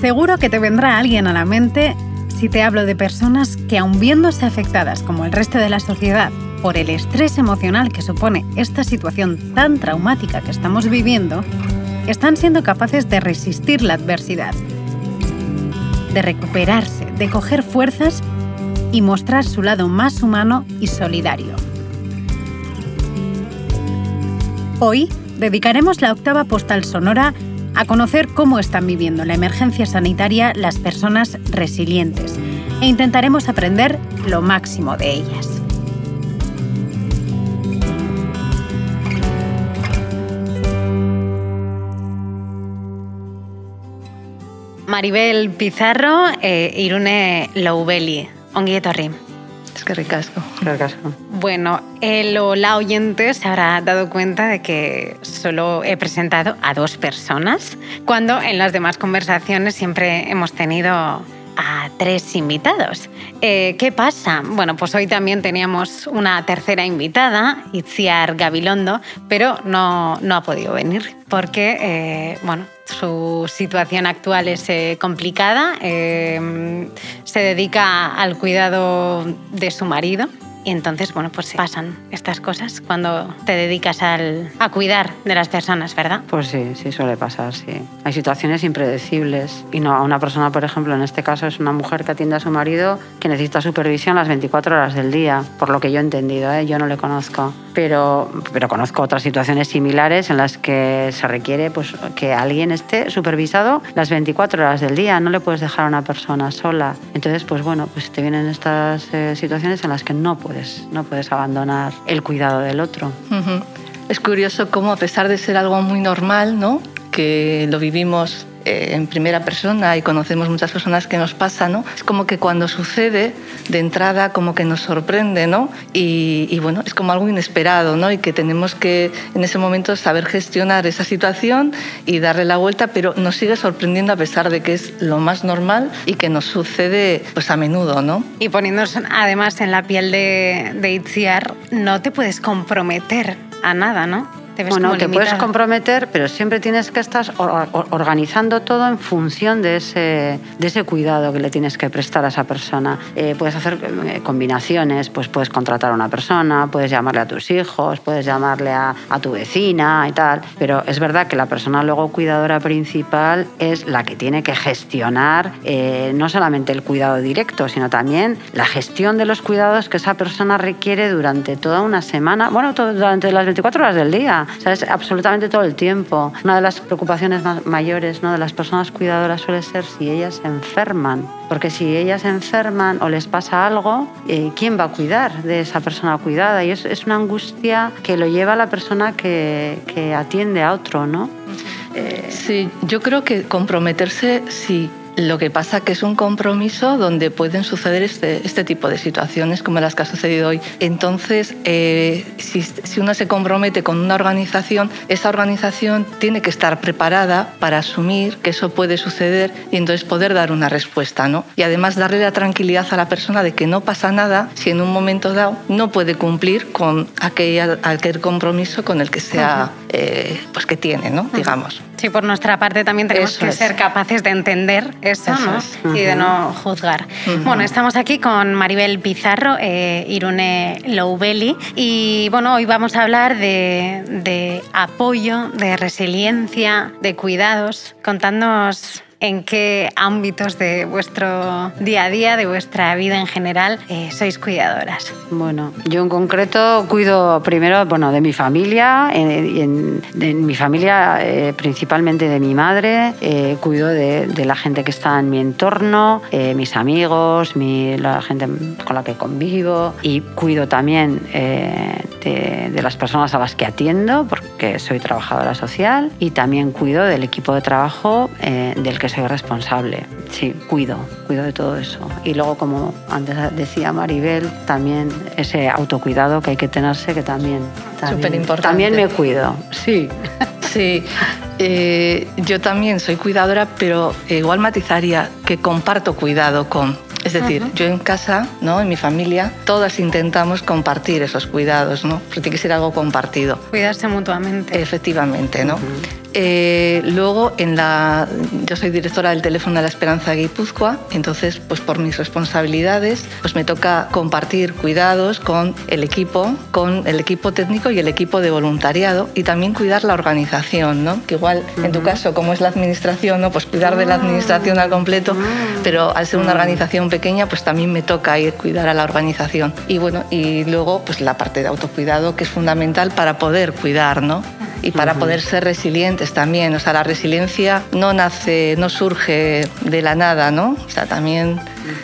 Seguro que te vendrá alguien a la mente si te hablo de personas que aun viéndose afectadas como el resto de la sociedad por el estrés emocional que supone esta situación tan traumática que estamos viviendo, están siendo capaces de resistir la adversidad, de recuperarse, de coger fuerzas y mostrar su lado más humano y solidario. Hoy dedicaremos la octava postal sonora a conocer cómo están viviendo la emergencia sanitaria las personas resilientes e intentaremos aprender lo máximo de ellas. Maribel Pizarro e Irune Loubeli. Ongi etorri. Es que ricasco. Ricasco. Bueno, el o la oyente se habrá dado cuenta de que solo he presentado a dos personas, cuando en las demás conversaciones siempre hemos tenido a tres invitados. Eh, ¿Qué pasa? Bueno, pues hoy también teníamos una tercera invitada, Itziar Gabilondo, pero no, no ha podido venir porque, eh, bueno, su situación actual es eh, complicada. Eh, se dedica al cuidado de su marido y entonces, bueno, pues pasan estas cosas cuando te dedicas al, a cuidar de las personas, ¿verdad? Pues sí, sí suele pasar, sí. Hay situaciones impredecibles. Y no, a una persona, por ejemplo, en este caso es una mujer que atiende a su marido que necesita supervisión las 24 horas del día, por lo que yo he entendido, ¿eh? yo no le conozco. Pero, pero conozco otras situaciones similares en las que se requiere pues, que alguien esté supervisado las 24 horas del día. No le puedes dejar a una persona sola. Entonces, pues bueno, pues te vienen estas eh, situaciones en las que no puedes no puedes abandonar el cuidado del otro. Es curioso cómo a pesar de ser algo muy normal, ¿no? Que lo vivimos eh, en primera persona y conocemos muchas personas que nos pasa, ¿no? Es como que cuando sucede, de entrada como que nos sorprende, ¿no? Y, bueno, es como algo inesperado, ¿no? Y que tenemos que en ese momento saber gestionar esa situación y darle la vuelta, pero nos sigue sorprendiendo a pesar de que es lo más normal y que nos sucede pues a menudo, ¿no? Y poniéndonos además en la piel de, de Itziar, no te puedes comprometer a nada, ¿no? Bueno, te puedes comprometer, pero siempre tienes que estar organizando todo en función de ese, de ese cuidado que le tienes que prestar a esa persona. Eh, puedes hacer eh, combinaciones, pues puedes contratar a una persona, puedes llamarle a tus hijos, puedes llamarle a, a tu vecina y tal, pero es verdad que la persona luego cuidadora principal es la que tiene que gestionar eh, no solamente el cuidado directo, sino también la gestión de los cuidados que esa persona requiere durante toda una semana, bueno, durante las 24 horas del día. ¿Sabes? Absolutamente todo el tiempo. Una de las preocupaciones más mayores ¿no? de las personas cuidadoras suele ser si ellas se enferman. Porque si ellas se enferman o les pasa algo, eh, ¿quién va a cuidar de esa persona cuidada? Y es, es una angustia que lo lleva a la persona que, que atiende a otro, ¿no? sí, yo creo que comprometerse, sí, lo que pasa que es un compromiso donde pueden suceder este, este tipo de situaciones como las que ha sucedido hoy. Entonces, eh, si, si, uno se compromete con una organización, esa organización tiene que estar preparada para asumir que eso puede suceder y entonces poder dar una respuesta. ¿no? Y además darle la tranquilidad a la persona de que no pasa nada si en un momento dado no puede cumplir con aquel, aquel compromiso con el que sea, eh, pues que tiene, ¿no? digamos. Sí, por nuestra parte también tenemos que ser capaces de entender eso, ¿no? y de no juzgar. Bueno, estamos aquí con Maribel Pizarro, eh, Irune Loubeli, y bueno, hoy vamos a hablar de, de apoyo, de resiliencia, de cuidados. Contadnos en qué ámbitos de vuestro día a día, de vuestra vida en general, eh, sois cuidadoras. Bueno, yo en concreto cuido primero bueno, de mi familia, en, de mi familia eh, principalmente de mi madre, eh, cuido de, de, la gente que está en mi entorno, mis amigos, mi, la gente con la que convivo y cuido también de, de las personas a las que atiendo porque soy trabajadora social y también cuido del equipo de trabajo del que soy responsable. Sí, cuido, cuido de todo eso. Y luego, como antes decía Maribel, también ese autocuidado que hay que tenerse, que también, también, también me cuido. Sí. Sí, eh, yo también soy cuidadora, pero igual matizaría que comparto cuidado con es decir, yo en casa, ¿no? en mi familia, todas intentamos compartir esos cuidados, ¿no? porque tiene que ser algo compartido. Cuidarse mutuamente. Efectivamente, ¿no? Eh, luego, en la, yo soy directora del teléfono de la Esperanza de Guipúzcoa, entonces, pues por mis responsabilidades, pues me toca compartir cuidados con el equipo, con el equipo técnico y el equipo de voluntariado y también cuidar la organización, ¿no? Que igual, en tu caso, como es la administración, ¿no? Pues cuidar de la ah. administración al completo, ah. pero al ser una organización pequeña, pues también me toca ir cuidar a la organización. Y bueno, y luego, pues la parte de autocuidado que es fundamental para poder cuidar, ¿no? Y para poder ser resilientes también. O sea, la resiliencia no nace, no surge de la nada, ¿no? O sea, también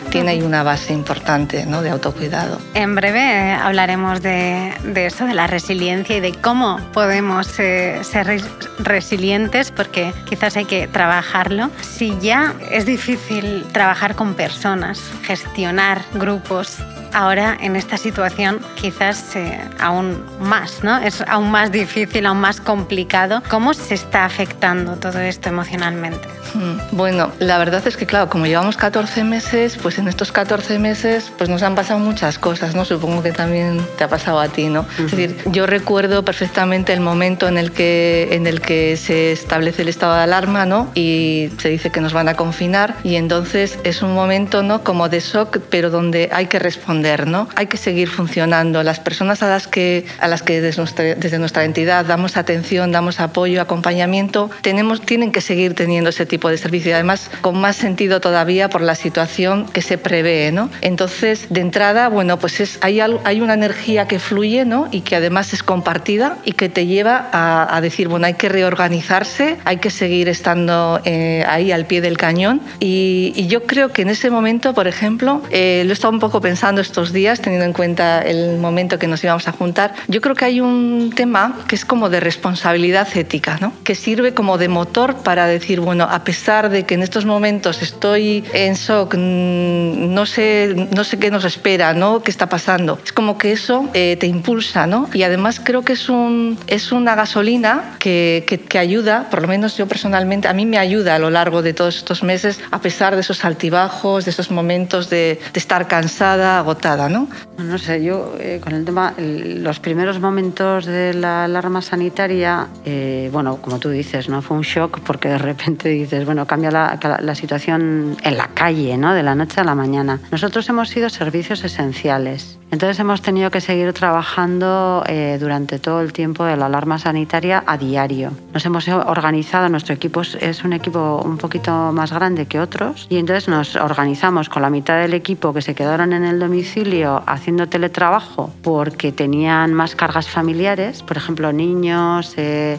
tiene ahí una base importante ¿no? de autocuidado. En breve hablaremos de, de, eso, de la resiliencia y de cómo podemos eh, ser resilientes, porque quizás hay que trabajarlo. Si ya es difícil trabajar con personas, gestionar grupos, ahora en esta situación quizás eh, aún más, ¿no? Es aún más difícil, aún más complicado. ¿Cómo se está afectando todo esto emocionalmente? Mm, bueno, la verdad es que claro, como llevamos 14 meses, pues en estos 14 meses pues nos han pasado muchas cosas, ¿no? Supongo que también te ha pasado a ti, ¿no? Es decir, yo recuerdo perfectamente el momento en el que en el que se establece el estado de alarma, ¿no? Y se dice que nos van a confinar y entonces es un momento, ¿no? Como de shock, pero donde hay que responder ¿no? Hay que seguir funcionando. Las personas a las que, a las que desde, nuestra, desde nuestra entidad damos atención, damos apoyo, acompañamiento, tenemos, tienen que seguir teniendo ese tipo de servicio además con más sentido todavía por la situación que se prevé. ¿no? Entonces, de entrada, bueno, pues es, hay, hay una energía que fluye ¿no? y que además es compartida y que te lleva a, decir, bueno, hay que reorganizarse, hay que seguir estando eh, ahí al pie del cañón. Y, yo creo que en ese momento, por ejemplo, eh, lo he estado un poco pensando estos días, teniendo en cuenta el momento que nos íbamos a juntar, yo creo que hay un tema que es como de responsabilidad ética, ¿no? que sirve como de motor para decir, bueno, a pesar de que en estos momentos estoy en shock, no sé, no sé qué nos espera, ¿no? qué está pasando, es como que eso eh, te impulsa ¿no? y además creo que es, un, es una gasolina que, que, ayuda, por lo menos yo personalmente, a mí me ayuda a lo largo de todos estos meses, a pesar de esos altibajos, de esos momentos de, estar cansada, agotada ¿no? No sé, yo eh, con el tema, los primeros momentos de la alarma sanitaria, eh, bueno, como tú dices, ¿no? Fue un shock porque de repente dices, bueno, cambia la, situación en la calle, ¿no? De noche a la mañana. Nosotros hemos sido servicios esenciales. Entonces hemos tenido que seguir trabajando eh, durante todo el tiempo de la alarma sanitaria a diario. Nos hemos organizado, nuestro equipo es un equipo un poquito más grande que otros y entonces nos organizamos con la mitad del equipo que se quedaron en el domicilio haciendo teletrabajo porque tenían más cargas familiares, por ejemplo, niños eh,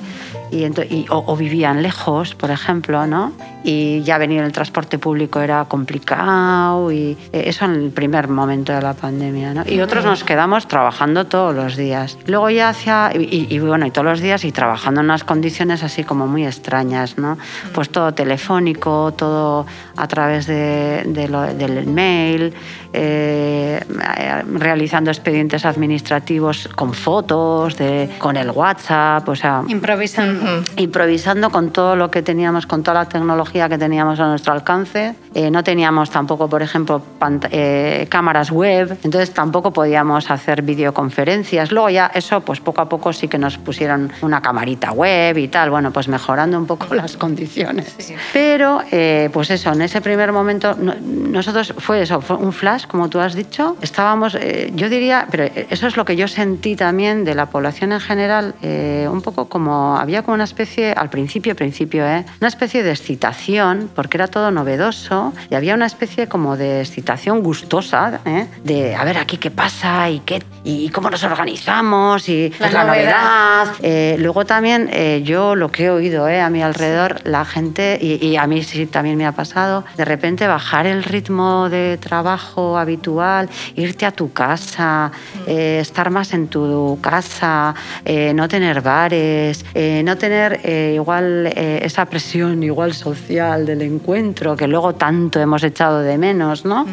y, o, vivían lejos, por ejemplo, ¿no? Y ya venir en el transporte público era complicado y eh, eso en el primer momento de la pandemia, ¿no? Y otros nos quedamos trabajando todos los días. Luego ya hacia, y, bueno, y todos los días y trabajando en unas condiciones así como muy extrañas, ¿no? Pues todo telefónico, todo a través de, del mail, eh, realizando expedientes administrativos con fotos, de, con el WhatsApp, o sea... Improvisando. Improvisando con todo lo que teníamos, con toda la tecnología que teníamos a nuestro alcance. Eh, no teníamos tampoco, por ejemplo, eh, cámaras web, entonces tampoco podíamos hacer videoconferencias. Luego ya eso, pues poco a poco sí que nos pusieron una camarita web y tal, bueno, pues mejorando un poco las condiciones. Pero, pues eso, en ese primer momento, nosotros fue eso, fue un flash, como tú has dicho, estábamos, eh, yo diría, pero eso es lo que yo sentí también de la población en general, eh, un poco como, había como una especie, al principio, principio, eh, una especie de excitación, porque era todo novedoso, y había una especie como de excitación gustosa, de a ver aquí qué pasa y, qué, y cómo nos organizamos y la, novedad. luego también yo lo que he oído a mi alrededor, la gente, y, y a mí sí también me ha pasado, de repente bajar el ritmo de trabajo habitual irte a tu casa, eh, estar más en tu casa, eh, no tener bares, eh, no tener igual esa presión igual social del encuentro que luego tanto hemos echado de menos, ¿no?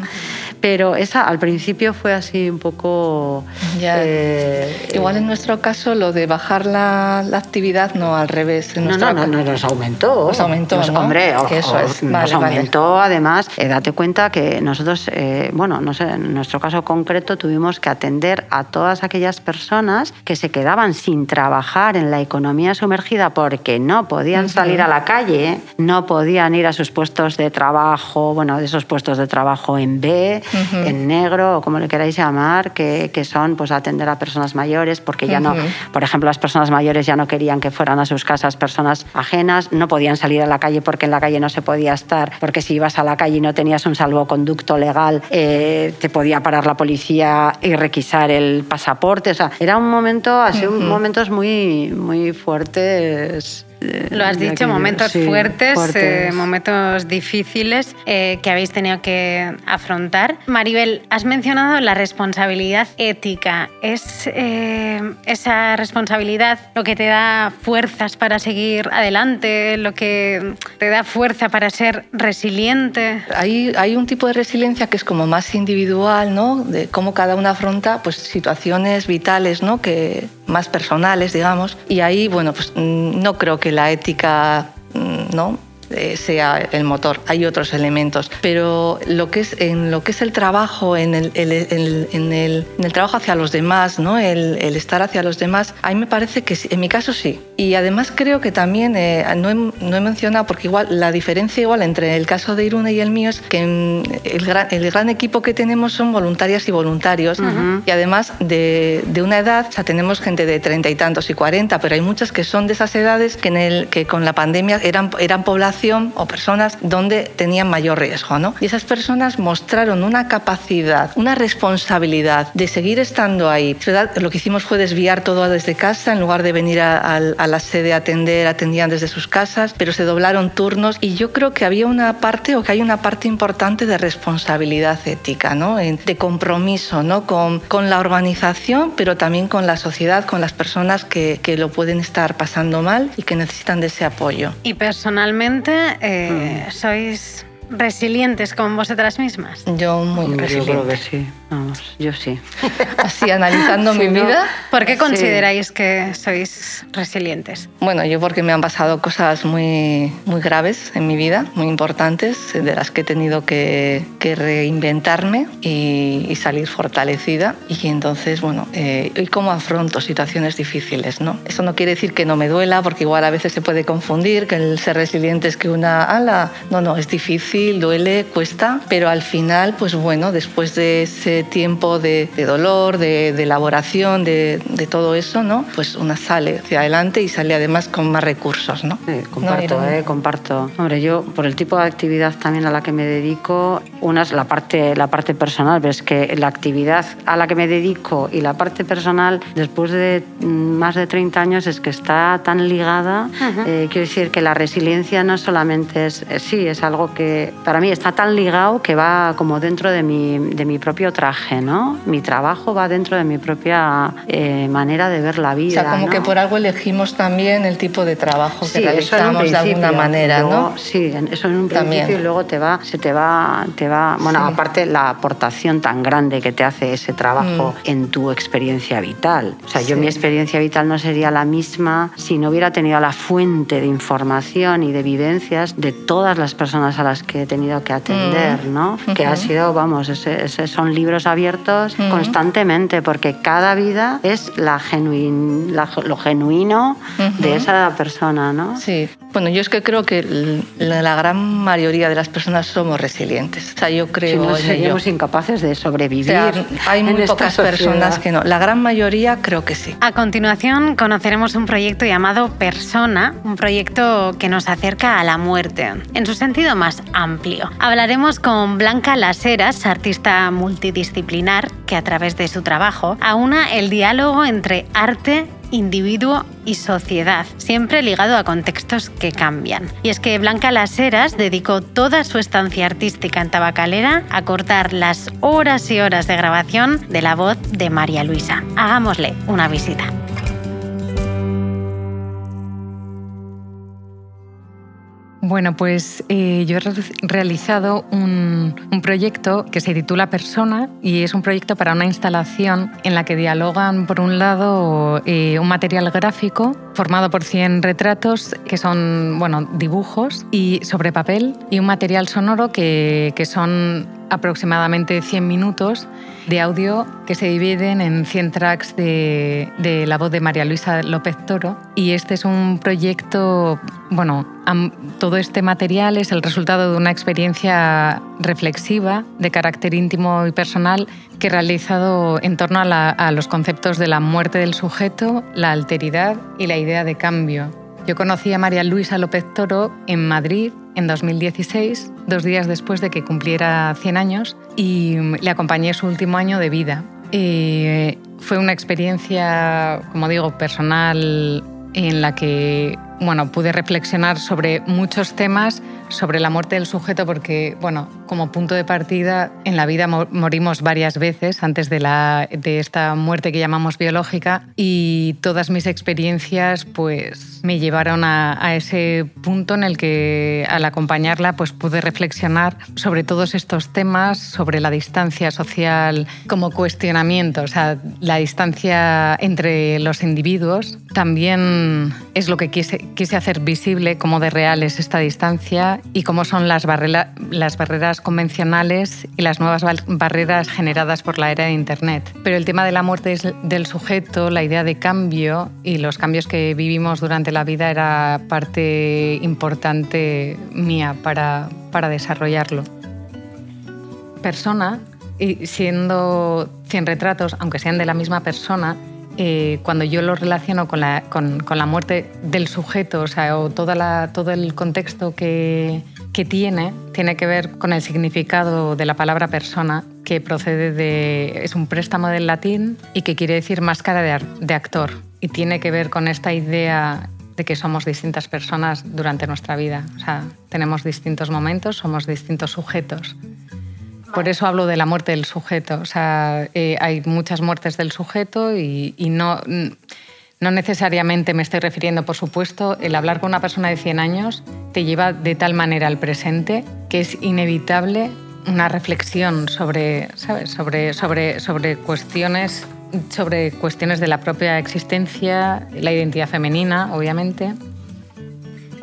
Pero esa al principio fue así un poco... Eh, Igual en nuestro caso lo de bajar la, actividad no al revés. no, no, no, nos aumentó. Nos aumentó, Hombre, eso es. nos aumentó además. Eh, date cuenta que nosotros, eh, bueno, no sé, en nuestro caso concreto tuvimos que atender a todas aquellas personas que se quedaban sin trabajar en la economía sumergida porque no podían salir a la calle, no podían ir a sus puestos de trabajo, bueno, de esos puestos de trabajo en B, en negro o como le queráis llamar, que, que, son pues atender a personas mayores porque ya no, por ejemplo, las personas mayores ya no querían que fueran a sus casas personas ajenas, no podían salir a la calle porque en la calle no se podía estar, porque si ibas a la calle y no tenías un salvoconducto legal, eh, te podía parar la policía y requisar el pasaporte. O sea, era un momento, así, momentos muy, muy fuertes lo has dicho, momentos fuertes, eh, momentos difíciles eh, que habéis tenido que afrontar. Maribel, has mencionado la responsabilidad ética. ¿Es eh, esa responsabilidad lo que te da fuerzas para seguir adelante, lo que te da fuerza para ser resiliente? Hay, hay un tipo de resiliencia que es como más individual, ¿no? De cómo cada uno afronta pues, situaciones vitales, ¿no? Que, más personales, digamos. Y ahí, bueno, pues mm, no creo que la ética mm, ¿no? Eh, sea el motor, hay otros elementos, pero lo que es, en lo que es el trabajo, en el, en el, en el trabajo hacia los demás, ¿no? El, estar hacia los demás, a mí me parece que en mi caso sí. Y además creo que también, eh, no, he, no, he, mencionado, porque igual la diferencia igual entre el caso de Irune y el mío es que el gran, el gran equipo que tenemos son voluntarias y voluntarios, y además de, de, una edad, o sea, tenemos gente de treinta y tantos y cuarenta, pero hay muchas que son de esas edades que, en el, que con la pandemia eran, eran población o personas donde tenían mayor riesgo. ¿no? Y esas personas mostraron una capacidad, una responsabilidad de seguir estando ahí. Lo que hicimos fue desviar todo desde casa, en lugar de venir a, la sede a atender, atendían desde sus casas, pero se doblaron turnos y yo creo que había una parte o que hay una parte importante de responsabilidad ética, ¿no? de compromiso ¿no? con, con la organización, pero también con la sociedad, con las personas que, que lo pueden estar pasando mal y que necesitan de ese apoyo. Y personalmente, eh, sois resilientes con vosotras mismas? Yo muy resiliente. Yo creo que sí. Vamos, yo sí. Así, analizando mi vida. ¿Por qué consideráis que sois resilientes? Bueno, yo porque me han pasado cosas muy, muy graves en mi vida, muy importantes, de las que he tenido que, que reinventarme y, salir fortalecida. Y entonces, bueno, eh, ¿y cómo afronto situaciones difíciles? ¿no? Eso no quiere decir que no me duela, porque igual a veces se puede confundir que el ser resiliente es que una ala. No, no, es difícil, duele, cuesta, pero al final, pues bueno, después de ese tiempo de, dolor, de, elaboración, de, todo eso, ¿no? Pues una sale hacia adelante y sale además con más recursos, ¿no? comparto, eh, comparto. Hombre, yo por el tipo de actividad también a la que me dedico, una es la parte, la parte personal, ves que la actividad a la que me dedico y la parte personal, después de mm, más de 30 años, es que está tan ligada. Eh, quiero decir que la resiliencia no solamente es, eh, sí, es algo que para mí está tan ligado que va como dentro de mi, de mi propio trabajo ¿no? Mi trabajo va dentro de mi propia eh, manera de ver la vida. O sea, como que por algo elegimos también el tipo de trabajo que realizamos de alguna manera, ¿no? Sí, eso en un principio y luego te va, se te va, te va, bueno, aparte la aportación tan grande que te hace ese trabajo mm. en tu experiencia vital. O sea, yo mi experiencia vital no sería la misma si no hubiera tenido la fuente de información y de vivencias de todas las personas a las que he tenido que atender, mm. ¿no? Que ha sido, vamos, ese, son libros abiertos constantemente, porque cada vida es la lo genuino de esa persona, ¿no? Sí. Bueno, yo es que creo que la, gran mayoría de las personas somos resilientes. O sea, yo creo. Si no seríamos incapaces de sobrevivir. hay muy pocas personas que no. La gran mayoría creo que sí. A continuación conoceremos un proyecto llamado Persona, un proyecto que nos acerca a la muerte, en su sentido más amplio. Hablaremos con Blanca Laseras, artista multidisciplinar disciplinar que a través de su trabajo aúna el diálogo entre arte individuo y sociedad, siempre ligado a contextos que cambian. Y es que Blanca Las Heras dedicó toda su estancia artística en Tabacalera a cortar las horas y horas de grabación de la voz de María Luisa. Hagámosle una visita. Bueno, pues eh, yo he realizado un, proyecto que se titula Persona y es un proyecto para una instalación en la que dialogan, por un lado, eh, un material gráfico formado por 100 retratos que son bueno, dibujos y sobre papel y un material sonoro que, que son aproximadamente 100 minutos de audio que se dividen en 100 tracks de, la voz de María Luisa López Toro. Y este es un proyecto, bueno, todo este material es el resultado de una experiencia reflexiva de carácter íntimo y personal que he realizado en torno a los conceptos de la muerte del sujeto, la alteridad y la idea de cambio. Yo conocí a María Luisa López Toro en Madrid en 2016, dos días después de que cumpliera 100 años, y le acompañé su último año de vida. Eh, fue una experiencia, como digo, personal en la que bueno, pude reflexionar sobre muchos temas sobre la muerte del sujeto porque, bueno, como punto de partida, en la vida morimos varias veces antes de, la, de esta muerte que llamamos biológica y todas mis experiencias pues me llevaron a, a, ese punto en el que al acompañarla pues pude reflexionar sobre todos estos temas, sobre la distancia social como cuestionamiento, o sea, la distancia entre los individuos. También es lo que quise, quise hacer visible, cómo de real es esta distancia y cómo son las, las barreras convencionales y las nuevas barreras generadas por la era de Internet. Pero el tema de la muerte del sujeto, la idea de cambio y los cambios que vivimos durante la vida era parte importante mía para, para desarrollarlo. Persona, y siendo 100 retratos, aunque sean de la misma persona, eh, cuando yo lo relaciono con la, con, con la, muerte del sujeto, o sea, o toda la, todo el contexto que, que, tiene, tiene que ver con el significado de la palabra persona, que procede de. es un préstamo del latín y que quiere decir máscara de, de actor. Y tiene que ver con esta idea de que somos distintas personas durante nuestra vida. O sea, tenemos distintos momentos, somos distintos sujetos. Por eso hablo de la muerte del sujeto. O sea, eh, hay muchas muertes del sujeto y, no, no necesariamente me estoy refiriendo, por supuesto, el hablar con una persona de 100 años te lleva de tal manera al presente que es inevitable una reflexión sobre, ¿sabes? sobre, sobre, sobre cuestiones sobre cuestiones de la propia existencia, la identidad femenina, obviamente.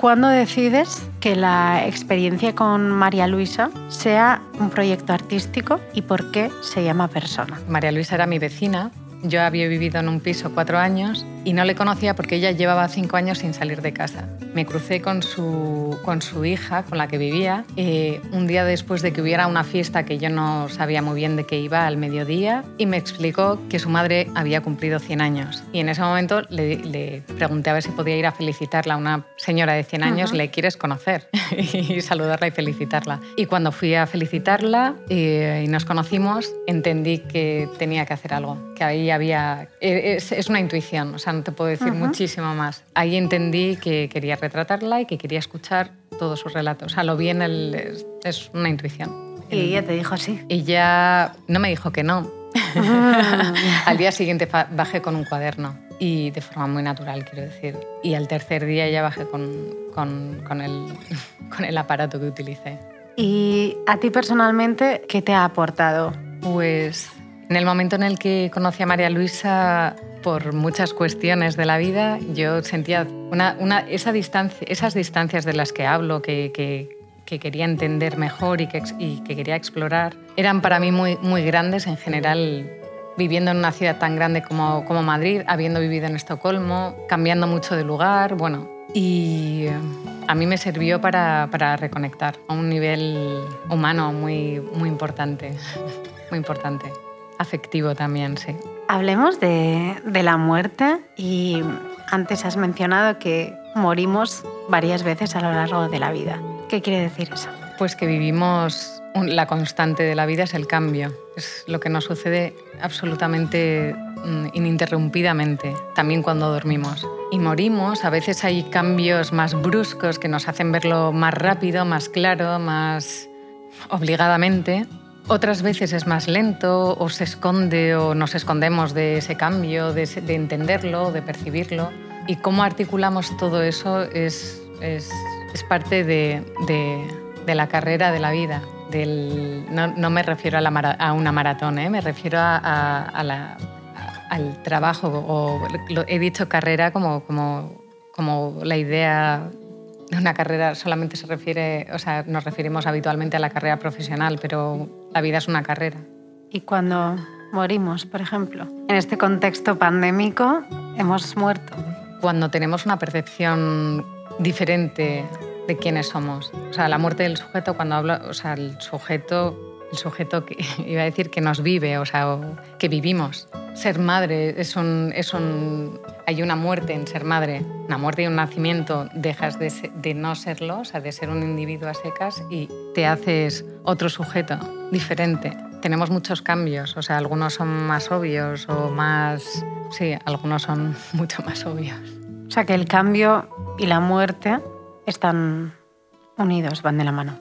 ¿Cuándo decides que la experiencia con María Luisa sea un proyecto artístico y por qué se llama Persona? María Luisa era mi vecina yo había vivido en un piso cuatro años y no le conocía porque ella llevaba cinco años sin salir de casa. Me crucé con su, con su hija, con la que vivía, eh, un día después de que hubiera una fiesta que yo no sabía muy bien de qué iba al mediodía y me explicó que su madre había cumplido 100 años. Y en ese momento le, pregunté a ver si podía ir a felicitarla. Una señora de 100 años, ¿le quieres conocer? y saludarla y felicitarla. Y cuando fui a felicitarla eh, y nos conocimos, entendí que tenía que hacer algo, que ahí había... E, es, una intuición, o sea, no te puedo decir muchísimo más. Ahí entendí que quería retratarla y que quería escuchar todos sus relatos. O sea, lo vi en el... Es, una intuición. ¿Y ella te dijo sí? Ella no me dijo que no. Ah. al día siguiente bajé con un cuaderno y de forma muy natural, quiero decir. Y al tercer día ya bajé con, con, con, el, con el aparato que utilicé. ¿Y a ti personalmente qué te ha aportado? Pues en el momento en el que conocí a María Luisa, por muchas cuestiones de la vida, yo sentía una, una, esa distancia, esas distancias de las que hablo, que, que, quería entender mejor y que, y que, quería explorar, eran para mí muy, muy grandes en general. Viviendo en una ciudad tan grande como, como Madrid, habiendo vivido en Estocolmo, cambiando mucho de lugar, bueno, y eh, a mí me sirvió para, para reconectar a un nivel humano muy, muy importante, muy importante afectivo también, sí. Hablemos de, la muerte y antes has mencionado que morimos varias veces a lo largo de la vida. ¿Qué quiere decir eso? Pues que vivimos, la constante de la vida es el cambio, es lo que nos sucede absolutamente mm, ininterrumpidamente, también cuando dormimos. Y morimos, a veces hay cambios más bruscos que nos hacen verlo más rápido, más claro, más obligadamente, otras veces es más lento o se esconde o nos escondemos de ese cambio, de, entenderlo, de percibirlo. Y cómo articulamos todo eso es, es parte de, de, la carrera de la vida. Del, no, no, me refiero a, la, a una maratón, ¿eh? me refiero a, a, la, al trabajo, o he dicho carrera como, como, como la idea de una carrera solamente se refiere, o sea, nos referimos habitualmente a la carrera profesional, pero la vida es una carrera. ¿Y cuando morimos, por ejemplo? En este contexto pandémico, hemos muerto. Cuando tenemos una percepción diferente de quiénes somos. O sea, la muerte del sujeto, cuando hablo, o sea, el sujeto, el sujeto que iba a decir que nos vive, o sea, que vivimos. Ser madre es un, es un, hay una muerte en ser madre, una muerte y un nacimiento, dejas de, de no serlo, o sea, de ser un individuo a secas y te haces otro sujeto diferente. Tenemos muchos cambios, o sea, algunos son más obvios o más, sí, algunos son mucho más obvios. O sea, que el cambio y la muerte están unidos, van de la mano.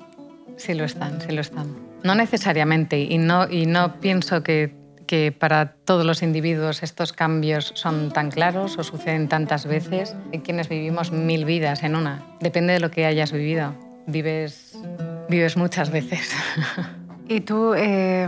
Sí lo están, sí lo están. No necesariamente, y no, y no pienso que, que para todos los individuos estos cambios son tan claros o suceden tantas veces. Hay quienes vivimos mil vidas en una. Depende de lo que hayas vivido. Vives, vives muchas veces. ¿Y tú, eh,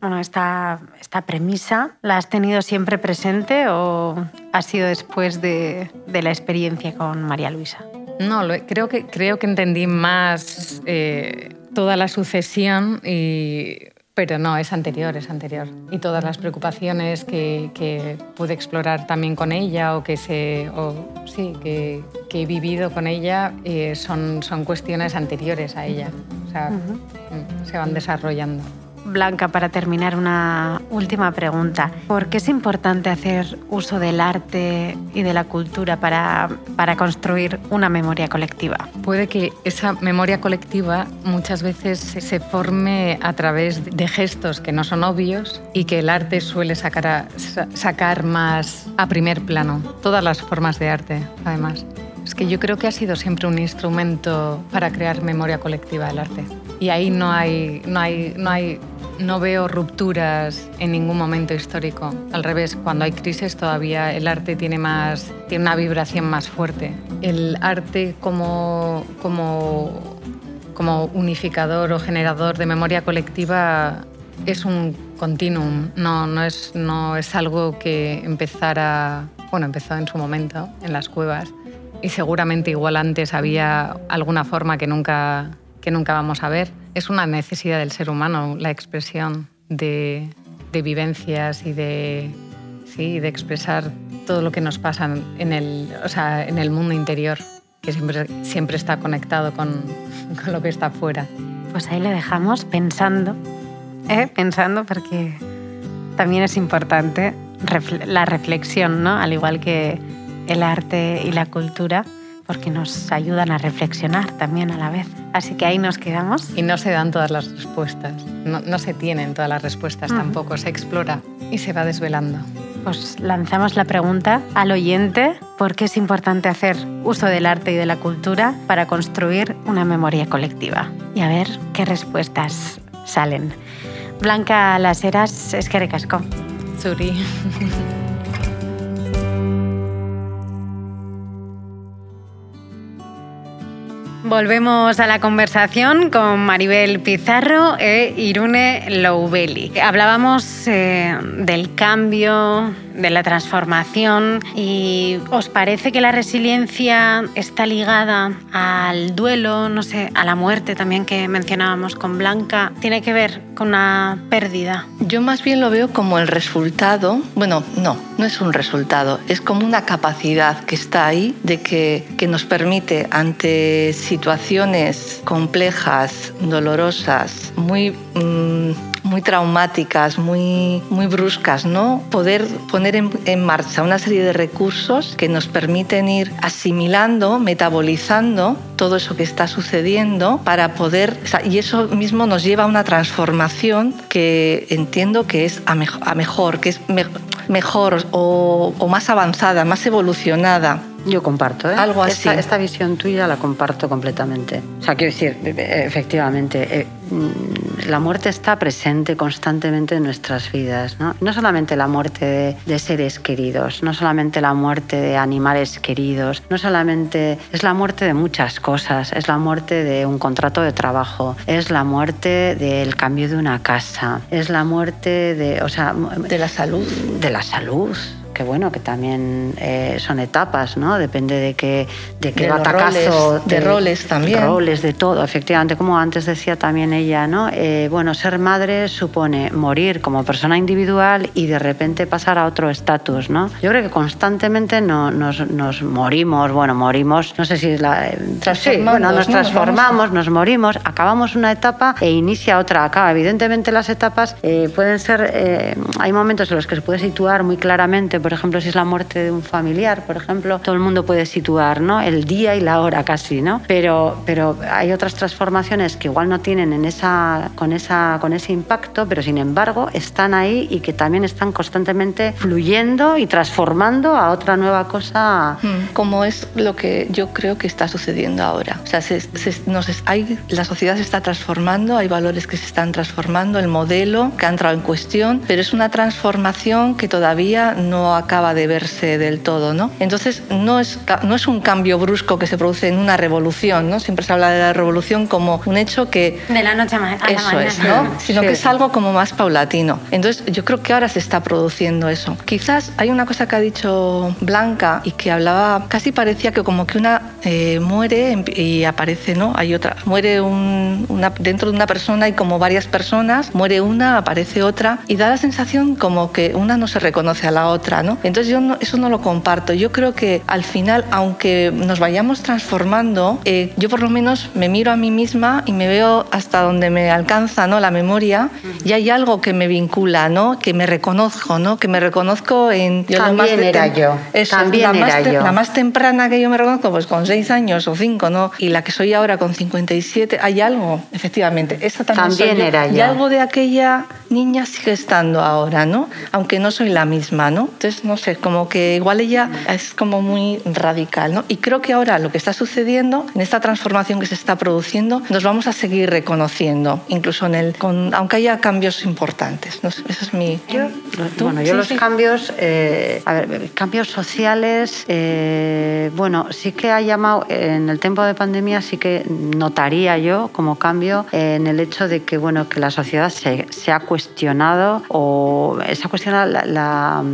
bueno, esta, esta premisa, la has tenido siempre presente o ha sido después de, de la experiencia con María Luisa? No, creo, que, creo que entendí más eh, toda la sucesión, y, pero no, es anterior, es anterior. Y todas las preocupaciones que, que pude explorar también con ella o que, se, o, sí, que, que he vivido con ella eh, son, son cuestiones anteriores a ella. O sea, mm, se van desarrollando. Blanca, para terminar, una última pregunta. ¿Por qué es importante hacer uso del arte y de la cultura para, para construir una memoria colectiva? Puede que esa memoria colectiva muchas veces se forme a través de gestos que no son obvios y que el arte suele sacar, sacar más a primer plano. Todas las formas de arte, además. Es que yo creo que ha sido siempre un instrumento para crear memoria colectiva el arte. Y ahí no hay, no hay, no hay no veo rupturas en ningún momento histórico. Al revés, cuando hay crisis todavía el arte tiene, más, tiene una vibración más fuerte. El arte como, como, como unificador o generador de memoria colectiva es un continuum, no, no, es, no es algo que empezara, bueno, empezó en su momento en las cuevas y seguramente igual antes había alguna forma que nunca, que nunca vamos a ver es una necesidad del ser humano, la expresión de, vivencias y de, sí, de expresar todo lo que nos pasa en el, o sea, en el mundo interior, que siempre, siempre está conectado con, con lo que está afuera. Pues ahí le dejamos pensando, ¿eh? pensando porque también es importante la reflexión, ¿no? al igual que el arte y la cultura porque nos ayudan a reflexionar también a la vez. Así que ahí nos quedamos. Y no se dan todas las respuestas, no, se tienen todas las respuestas mm. tampoco, se explora y se va desvelando. Pues lanzamos la pregunta al oyente, ¿por qué es importante hacer uso del arte y de la cultura para construir una memoria colectiva? Y a ver qué respuestas salen. Blanca Las Heras, es que recasco. Suri. Volvemos a la conversación con Maribel Pizarro e Irune Loubeli. Hablábamos eh, del cambio, de la transformación y ¿os parece que la resiliencia está ligada al duelo, no sé, a la muerte también que mencionábamos con Blanca? ¿Tiene que ver con una pérdida? Yo más bien lo veo como el resultado, bueno, no, no es un resultado, es como una capacidad que está ahí de que, que nos permite ante situaciones complejas, dolorosas, muy... Mm, muy traumáticas, muy, muy bruscas, ¿no? Poder poner en, marcha una serie de recursos que nos permiten ir asimilando, metabolizando todo eso que está sucediendo para poder, y eso mismo nos lleva a una transformación que entiendo que es a, mejor, que es mejor o, o más avanzada, más evolucionada. Yo comparto, ¿eh? Algo así. Esta, visión tuya la comparto completamente. O sea, quiero decir, efectivamente, eh, la muerte está presente constantemente en nuestras vidas. No, no solamente la muerte de, seres queridos, no solamente la muerte de animales queridos, no solamente es la muerte de muchas cosas, es la muerte de un contrato de trabajo, es la muerte del cambio de una casa, es la muerte de, o sea, de la salud. De la salud que bueno, que también eh, son etapas, ¿no? Depende de qué, de qué batacazo. de, roles también. roles, de todo, efectivamente. Como antes decía también ella, ¿no? Eh, bueno, ser madre supone morir como persona individual y de repente pasar a otro estatus, ¿no? Yo creo que constantemente no, nos, nos, morimos, bueno, morimos, no sé si es la... Eh, sí, bueno, nos transformamos, nos morimos, acabamos una etapa e inicia otra. Acaba. Evidentemente las etapas pueden ser... hay momentos en los que se puede situar muy claramente, por ejemplo, si es la muerte de un familiar, por ejemplo, todo el mundo puede situar ¿no? el día y la hora casi, ¿no? Pero, pero hay otras transformaciones que igual no tienen en esa, con, esa, con ese impacto, pero sin embargo están ahí y que también están constantemente fluyendo y transformando a otra nueva cosa. Hmm. Como es lo que yo creo que está sucediendo ahora. O sea, hay, la sociedad se está transformando, hay valores que se están transformando, el modelo que ha entrado en cuestión, pero es una transformación que todavía no acaba de verse del todo, ¿no? Entonces no es, no es un cambio brusco que se produce en una revolución, ¿no? Siempre se habla de la revolución como un hecho que... De la noche a la Eso es, ¿no? Sino que es algo como más paulatino. Entonces yo creo que ahora se está produciendo eso. Quizás hay una cosa que ha dicho Blanca y que hablaba, casi parecía que como que una eh, muere y aparece, ¿no? Hay otra, muere una, dentro de una persona y como varias personas, muere una, aparece otra y da la sensación como que una no se reconoce a la otra, entonces yo eso no lo comparto. Yo creo que al final, aunque nos vayamos transformando, eh, yo por lo menos me miro a mí misma y me veo hasta donde me alcanza ¿no? la memoria y hay algo que me vincula, ¿no? que me reconozco, ¿no? que me reconozco en... Yo También era yo. También la, era más yo. la más temprana que yo me reconozco, pues con seis años o cinco, ¿no? y la que soy ahora con 57, hay algo, efectivamente. Esa también, era yo. Y algo de aquella niña sigue estando ahora, ¿no? aunque no soy la misma. ¿no? Entonces, no sé, como que igual ella es como muy radical, ¿no? Y creo que ahora lo que está sucediendo, en esta transformación que se está produciendo, nos vamos a seguir reconociendo, incluso en el, con, aunque haya cambios importantes. No sé, eso es mi... Yo, bueno, yo los cambios, eh, a ver, cambios sociales, eh, bueno, sí que ha en el tiempo de pandemia sí que notaría yo como cambio en el hecho de que, bueno, que la sociedad se, se ha cuestionado o se ha cuestionado la, la,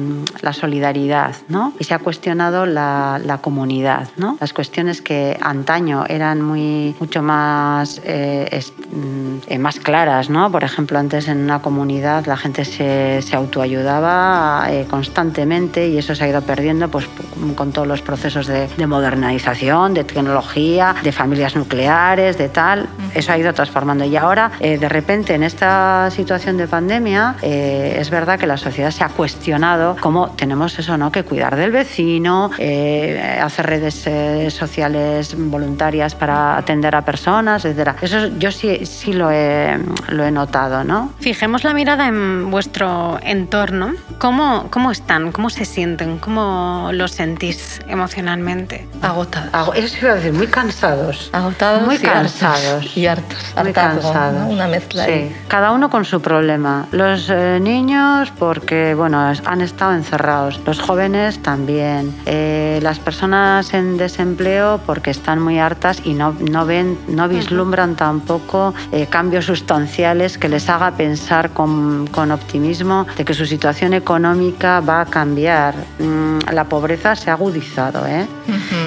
la solidaridad, ¿no? Y se ha cuestionado la, la comunidad, ¿no? Las cuestiones que antaño eran muy, mucho más, eh, mm, eh, más claras, ¿no? Por ejemplo, antes en una comunidad la gente se, se autoayudaba eh, constantemente y eso se ha ido perdiendo pues, con todos los procesos de, de modernización, de tecnología, de familias nucleares, de tal. Eso ha ido transformando. Y ahora, de repente, en esta situación de pandemia, es verdad que la sociedad se ha cuestionado cómo tenemos eso, ¿no? Que cuidar del vecino, eh, hacer redes eh, sociales voluntarias para atender a personas, etc. Eso yo sí, sí lo, he, lo he notado, ¿no? Fijemos la mirada en vuestro entorno. ¿Cómo, cómo están? ¿Cómo se sienten? ¿Cómo los sentís emocionalmente? Agotados. Eso iba a decir, muy cansados. Agotados muy cansados. Y hartos. Muy cansados. Una mezcla. Sí. Cada uno con su problema. Los eh, niños porque, bueno, han estado encerrados los jóvenes también, eh, las personas en desempleo porque están muy hartas y no, no ven, no vislumbran tampoco eh, cambios sustanciales que les haga pensar con, con, optimismo de que su situación económica va a cambiar. Mm, la pobreza se ha agudizado ¿eh?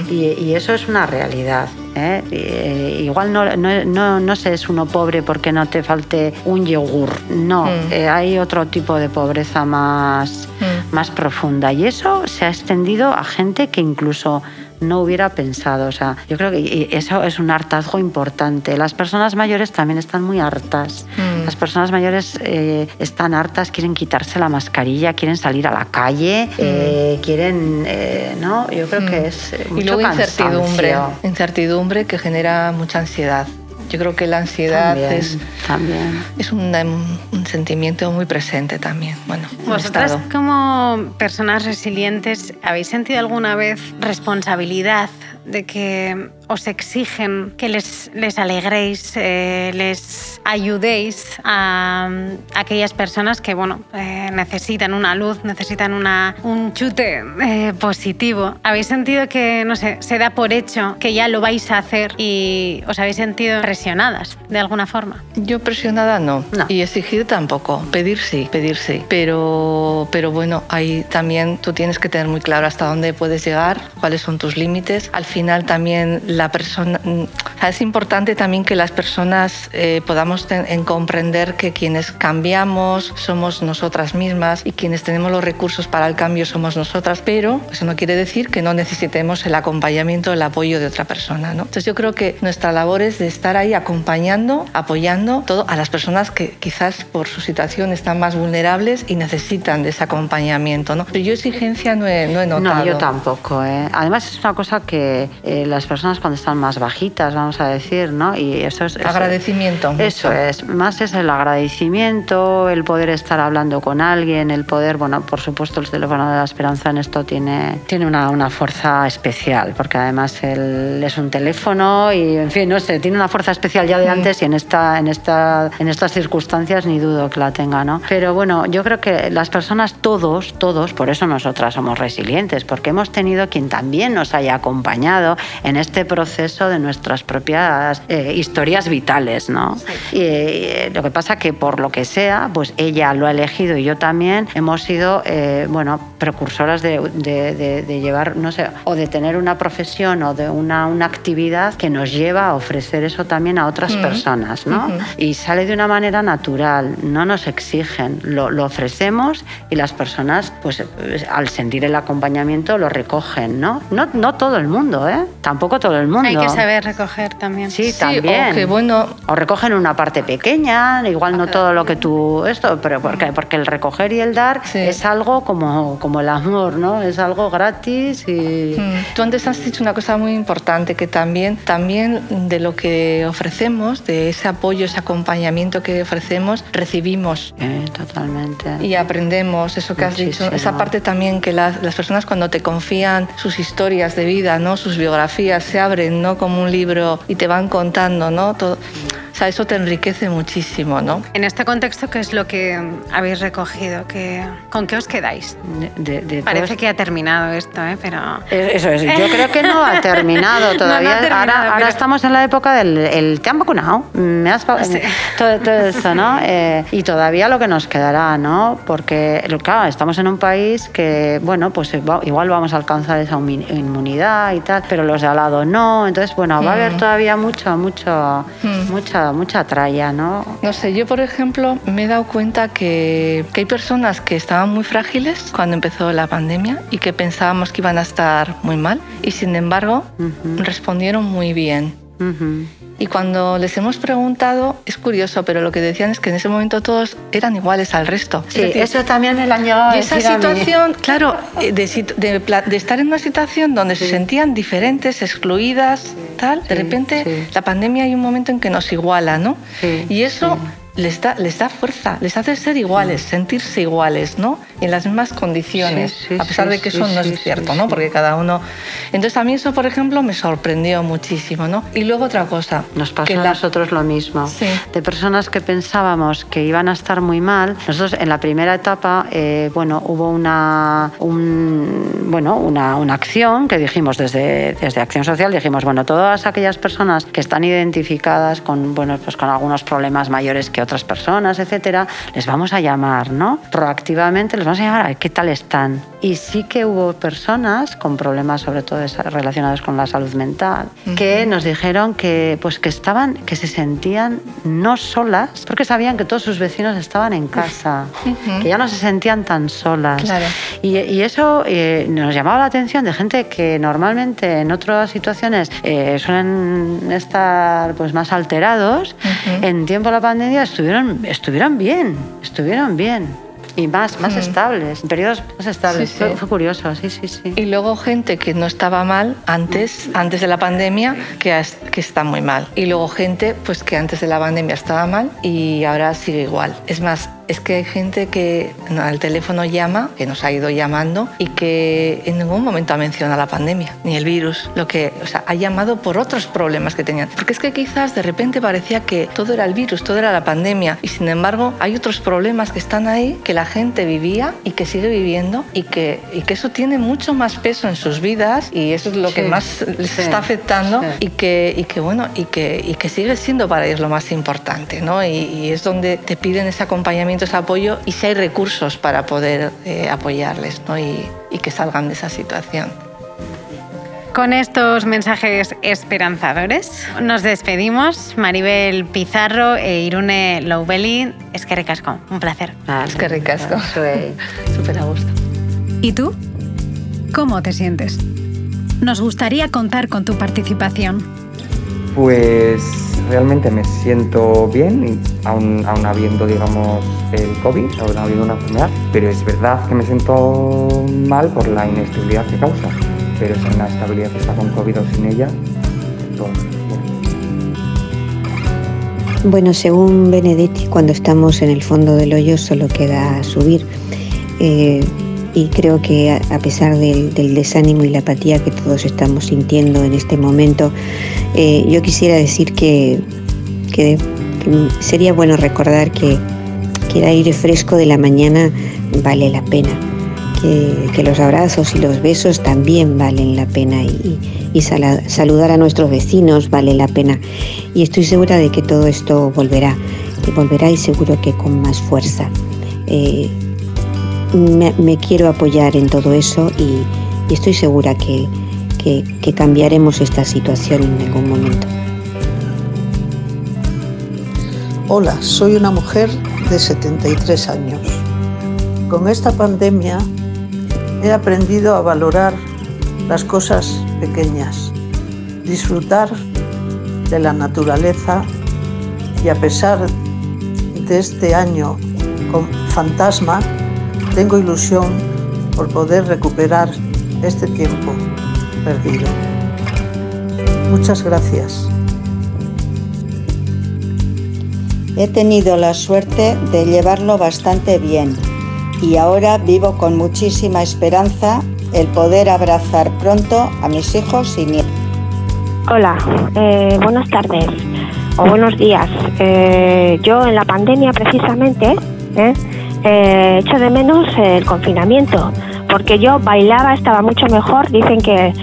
Y, y eso es una realidad. ¿eh? Eh, igual no, no, no, se es uno pobre porque no te falte un yogur. No, mm. eh, hay otro tipo de pobreza más, mm. más profunda. Y eso se ha extendido a gente que incluso no hubiera pensado. O sea, yo creo que eso es un hartazgo importante. Las personas mayores también están muy hartas. Mm. Las personas mayores eh, están hartas, quieren quitarse la mascarilla, quieren salir a la calle, mm. eh, quieren, eh, ¿no? Yo creo que mm. es mucho Y luego incertidumbre, incertidumbre que genera mucha ansiedad. Yo creo que la ansiedad es, también. es un, sentimiento muy presente también. Bueno, Vosotras como personas resilientes, ¿habéis sentido alguna vez responsabilidad de que os exigen que les, les alegréis, eh, les ayudéis a, aquellas personas que bueno, eh, necesitan una luz, necesitan una, un chute eh, positivo. ¿Habéis sentido que, no sé, se da por hecho que ya lo vais a hacer y os habéis sentido presionadas de alguna forma? Yo presionada no, no. y exigir tampoco. Pedir sí, pedir sí. Pero, pero bueno, ahí también tú tienes que tener muy claro hasta dónde puedes llegar, cuáles son tus límites. Al final también la persona, mm, es importante también que las personas eh, podamos en comprender que quienes cambiamos somos nosotras mismas y quienes tenemos los recursos para el cambio somos nosotras, pero eso no quiere decir que no necesitemos el acompañamiento, el apoyo de otra persona. ¿no? Entonces yo creo que nuestra labor es de estar ahí acompañando, apoyando todo a las personas que quizás por su situación están más vulnerables y necesitan de ese acompañamiento. ¿no? Pero yo exigencia no he, no he notado. No, yo tampoco. ¿eh? Además es una cosa que eh, las personas cuando están más bajitas, vamos a decir, ¿no? Y eso es... Agradecimiento. Eso es, más es el agradecimiento, el poder estar hablando con alguien, el poder, bueno, por supuesto el teléfono de la esperanza en esto tiene, tiene una, una fuerza especial, porque además el, es un teléfono y, en fin, no sé, tiene una fuerza especial ya de antes y en, esta, en, esta, en estas circunstancias ni dudo que la tenga, ¿no? Pero bueno, yo creo que las personas, todos, todos, por eso nosotras somos resilientes, porque hemos tenido quien también nos haya acompañado en este proceso de nuestras propias eh, historias vitales, ¿no? Y, eh, lo que pasa que por lo que sea, pues ella lo ha elegido y yo también hemos sido, eh, bueno, precursoras de, de, llevar, no sé, o de tener una profesión o de una, una actividad que nos lleva a ofrecer eso también a otras personas, ¿no? Y sale de una manera natural, no nos exigen, lo, lo ofrecemos y las personas, pues al sentir el acompañamiento, lo recogen, ¿no? No, no todo el mundo, ¿eh? Tampoco todo el mundo. Hay que saber recoger también. Sí, también. O, bueno, o recogen una parte pequeña, igual no todo lo que tú esto, pero porque porque el recoger y el dar es algo como como el amor, ¿no? Es algo gratis y mm. tú antes has dicho una cosa muy importante que también también de lo que ofrecemos, de ese apoyo, ese acompañamiento que ofrecemos, recibimos. totalmente. Y aprendemos eso que has dicho, esa parte también que las, las personas cuando te confían sus historias de vida, ¿no? Sus biografías se abren, ¿no? Como un libro y te van contando, ¿no? Todo o sea, eso te enriquece muchísimo, ¿no? En este contexto, ¿qué es lo que habéis recogido? ¿Qué, ¿Con qué os quedáis? Parece que ha terminado esto, ¿eh? pero... Eh, eso es, yo creo que no ha terminado todavía. ahora, estamos en la época del el, ¿te han vacunado? ¿Me has todo, eso, ¿no? Eh, y todavía lo que nos quedará, ¿no? Porque, claro, estamos en un país que, bueno, pues igual vamos a alcanzar esa inmunidad y tal, pero los de al lado no. Entonces, bueno, va a haber mm. todavía mucho, mucho, mm. mucha mucha, tralla, ¿no? No sé, yo por ejemplo me he dado cuenta que, hay personas que estaban muy frágiles cuando empezó la pandemia y que pensábamos que iban a estar muy mal y sin embargo respondieron muy bien. Y cuando les hemos preguntado, es curioso, pero lo que decían es que en ese momento todos eran iguales al resto. Sí, eso también el año Y esa situación, claro, eh, de, estar en una situación donde se sentían diferentes, excluidas, tal, de repente la pandemia hay un momento en que nos iguala, ¿no? Y eso les da, les da fuerza, les hace ser iguales, mm. sentirse iguales, ¿no? En las mismas condiciones, a pesar de que eso no es cierto, ¿no? Porque cada uno... Entonces a mí eso, por ejemplo, me sorprendió muchísimo, ¿no? Y luego otra cosa. Nos pasó a nosotros lo mismo. De personas que pensábamos que iban a estar muy mal. Nosotros en la primera etapa, eh, bueno, hubo una, bueno, una, una, acción que dijimos desde, desde Acción Social, dijimos, bueno, todas aquellas personas que están identificadas con, bueno, pues con algunos problemas mayores que otras personas, etcétera, les vamos a llamar, ¿no? Proactivamente les vamos a llamar a qué tal están. Y sí que hubo personas con problemas, sobre todo relacionados con la salud mental, que nos dijeron que, pues, que estaban, que se sentían no solas, porque sabían que todos sus vecinos estaban en casa, que ya no se sentían tan solas. Y, y, eso eh, nos llamaba la atención de gente que normalmente en otras situaciones eh, suelen estar pues, más alterados. En tiempo de la pandemia estuvieron, estuvieron bien, estuvieron bien y más, más mm. estables, periodos más estables. Fue, curioso, sí, sí, sí. Y luego gente que no estaba mal antes, antes de la pandemia, que, que está muy mal. Y luego gente pues que antes de la pandemia estaba mal y ahora sigue igual. Es más, es que hay gente que al teléfono llama, que nos ha ido llamando y que en ningún momento ha mencionado la pandemia ni el virus, lo que, o sea, ha llamado por otros problemas que tenían. Porque es que quizás de repente parecía que todo era el virus, todo era la pandemia y sin embargo hay otros problemas que están ahí que la gente vivía y que sigue viviendo y que, y que eso tiene mucho más peso en sus vidas y eso es lo que más les está afectando y, que, y que bueno y que, y que sigue siendo para ellos lo más importante, ¿no? Y, y es donde te piden ese acompañamiento, ese apoyo y si hay recursos para poder eh, apoyarles ¿no? y, y que salgan de esa situación. Con estos mensajes esperanzadores nos despedimos. Maribel Pizarro e Irune Loubeli. Es que recasco, un placer. es que recasco. Súper a gusto. ¿Y tú? ¿Cómo te sientes? Nos gustaría contar con tu participación. Pues realmente me siento bien, aún, aún habiendo, digamos, el COVID, aún habiendo una enfermedad, pero es verdad que me siento mal por la inestabilidad que causa, pero es una estabilidad que está con COVID o sin ella, todo. Bueno, según Benedetti, cuando estamos en el fondo del hoyo solo queda subir. Eh, y creo que a pesar del, desánimo y la apatía que todos estamos sintiendo en este momento, eh, yo quisiera decir que, sería bueno recordar que, que el aire fresco de la mañana vale la pena, que, los abrazos y los besos también valen la pena y, y sal saludar a nuestros vecinos vale la pena. Y estoy segura de que todo esto volverá, que volverá y seguro que con más fuerza. Eh, me, quiero apoyar en todo eso y, y estoy segura que, que, que, cambiaremos esta situación en algún momento. Hola, soy una mujer de 73 años. Con esta pandemia he aprendido a valorar las cosas pequeñas, disfrutar de la naturaleza y a pesar de este año con fantasma, tengo ilusión por poder recuperar este tiempo perdido. Muchas gracias. He tenido la suerte de llevarlo bastante bien y ahora vivo con muchísima esperanza el poder abrazar pronto a mis hijos y nietos. Hola, eh, buenas tardes o buenos días. Eh, yo en la pandemia precisamente ¿eh? Eh, echo de menos el confinamiento, porque yo bailaba, estaba mucho mejor, dicen que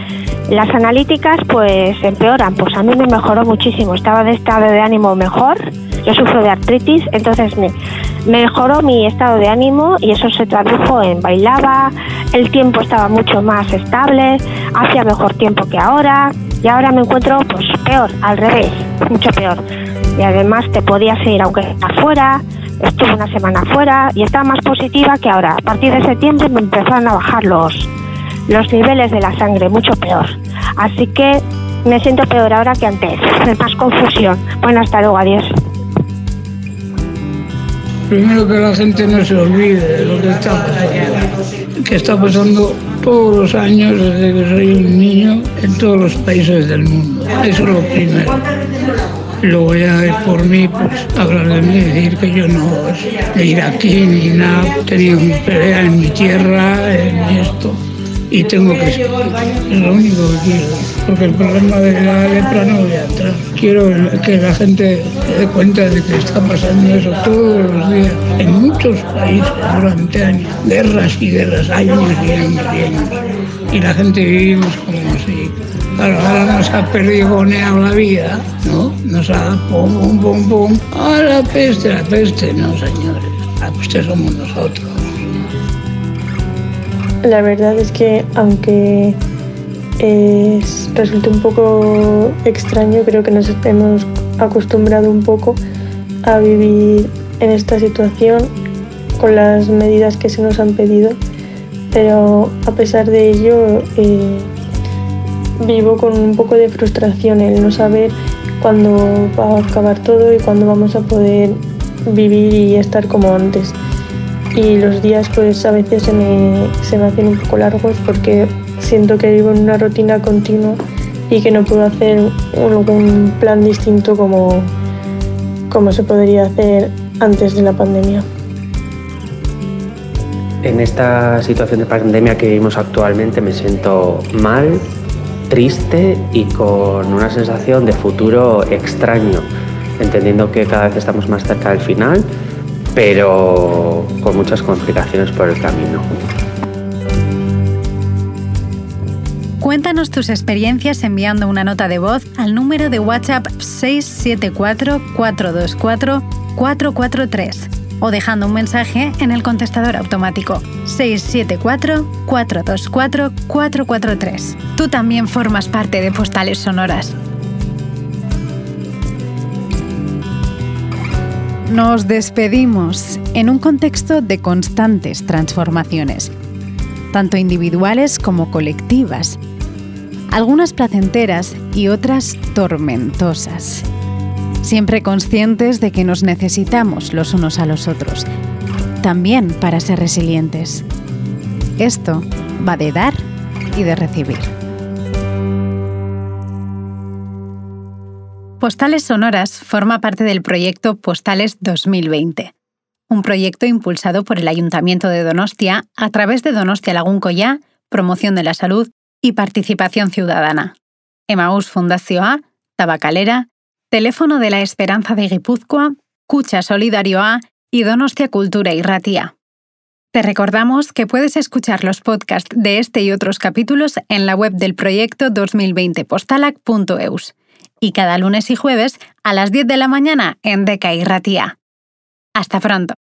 las analíticas pues empeoran, pues a mí me mejoró muchísimo, estaba de estado de ánimo mejor, yo sufro de artritis, entonces me mejoró mi estado de ánimo y eso se tradujo en bailaba, el tiempo estaba mucho más estable, hacía mejor tiempo que ahora y ahora me encuentro pues peor, al revés, mucho peor. Y además te podías ir aunque afuera, estuve una semana fuera y estaba más positiva que ahora. A partir de septiembre me empezaron a bajar los, los niveles de la sangre, mucho peor. Así que me siento peor ahora que antes, más confusión. Bueno, hasta luego, adiós. Primero que la gente no se olvide de lo que está pasando, que está pasando todos los años desde que soy un niño en todos los países del mundo. Eso es lo primero. Luego ya es por mí, pues hablar de mí, decir que yo no de ir aquí ni nada, tenía mi pelea en mi tierra, en esto, y tengo que ser. Es lo único que quiero, porque el problema de la lepra no voy a entrar. Quiero que la gente se dé cuenta de que está pasando eso todos los días, en muchos países durante años, guerras y guerras, años y años y años. Y la gente vivimos como si Claro, ahora nos ha perdigoneado la vida, ¿no? Nos ha pum, pum, pum, pum. Ah, la peste, la peste. No, señores, la peste somos nosotros. La verdad es que, aunque es, resulta un poco extraño, creo que nos hemos acostumbrado un poco a vivir en esta situación con las medidas que se nos han pedido, pero a pesar de ello, eh, vivo con un poco de frustración el no saber cuándo va a acabar todo y cuándo vamos a poder vivir y estar como antes. Y los días pues a veces se me, se me hacen un poco largos porque siento que vivo en una rutina continua y que no puedo hacer un plan distinto como, como se podría hacer antes de la pandemia. En esta situación de pandemia que vivimos actualmente me siento mal, triste y con una sensación de futuro extraño, entendiendo que cada vez estamos más cerca del final, pero con muchas complicaciones por el camino. Cuéntanos tus experiencias enviando una nota de voz al número de WhatsApp 674-424-443 o dejando un mensaje en el contestador automático 674-424-443. Tú también formas parte de Postales Sonoras. Nos despedimos en un contexto de constantes transformaciones, tanto individuales como colectivas, algunas placenteras y otras tormentosas. Siempre conscientes de que nos necesitamos los unos a los otros, también para ser resilientes. Esto va de dar y de recibir. Postales Sonoras forma parte del proyecto Postales 2020, un proyecto impulsado por el Ayuntamiento de Donostia a través de Donostia Lagún Collá, promoción de la salud y participación ciudadana. Emaús A, Tabacalera, Teléfono de la Esperanza de Guipúzcoa, Cucha Solidario A y Donostia Cultura y Ratia. Te recordamos que puedes escuchar los podcasts de este y otros capítulos en la web del proyecto 2020postalac.eus y cada lunes y jueves a las 10 de la mañana en Deca y Ratia. Hasta pronto.